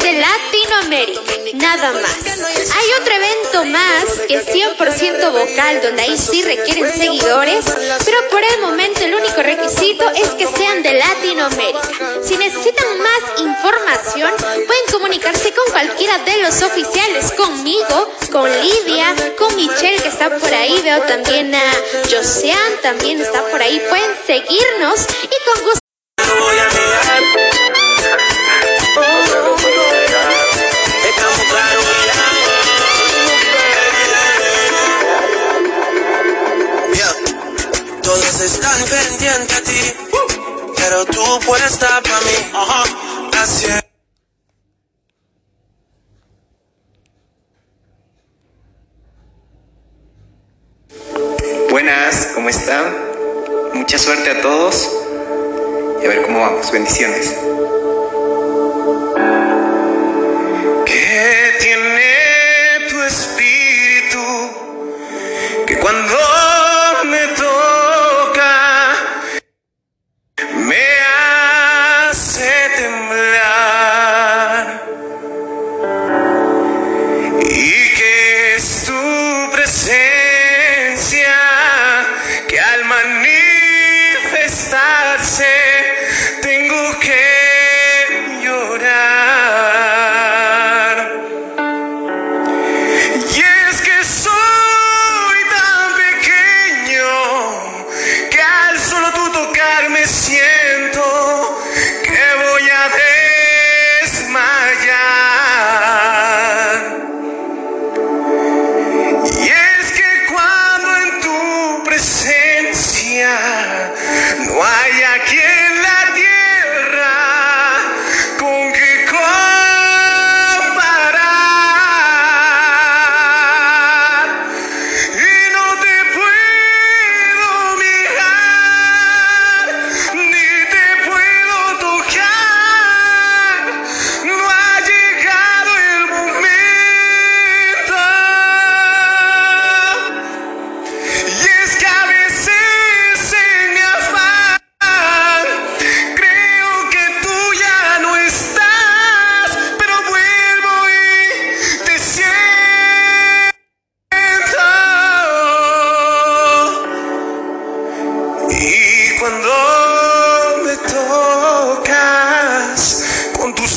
de Latinoamérica, nada más. Hay otro evento más que es 100% vocal, donde ahí sí requieren seguidores, pero por el momento el único requisito es que sean de Latinoamérica. Si necesitan más información, pueden comunicarse con cualquiera de los oficiales, conmigo, con Lidia, con Michelle que está por ahí, veo también a Josean, también está por ahí, pueden seguirnos y con gusto pero tú puedes estar para mí. Así es. Buenas, ¿cómo están? Mucha suerte a todos y a ver cómo vamos. Bendiciones. ¿Qué tiene tu espíritu que cuando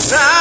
con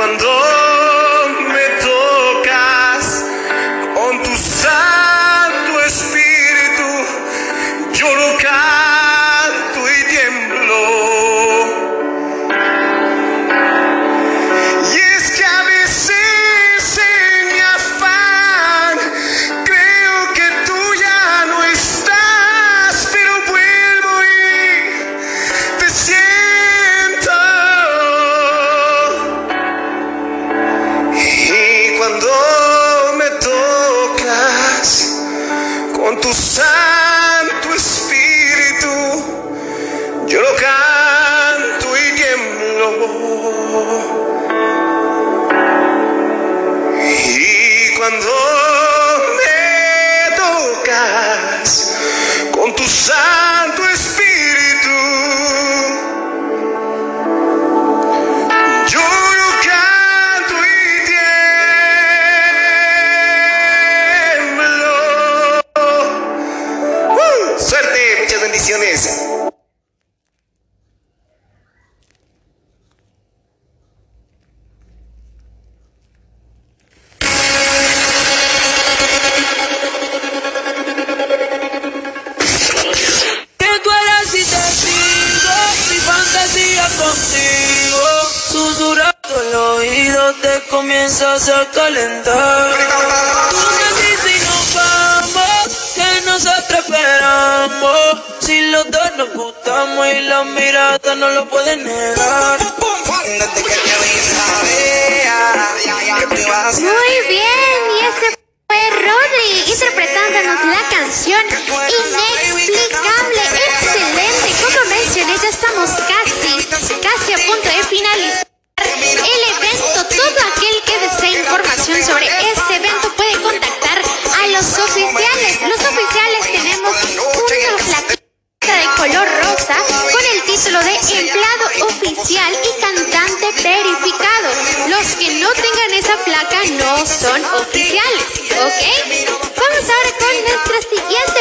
cuando En tu eras y te fila, mi fantasía contigo. Susurato, el oído te comienzas a calentar. Si los dos nos gustamos y la mirada no lo pueden negar. Muy bien, y ese fue Rodri interpretándonos la canción son oficiales, ¿ok? Vamos ahora con nuestra siguiente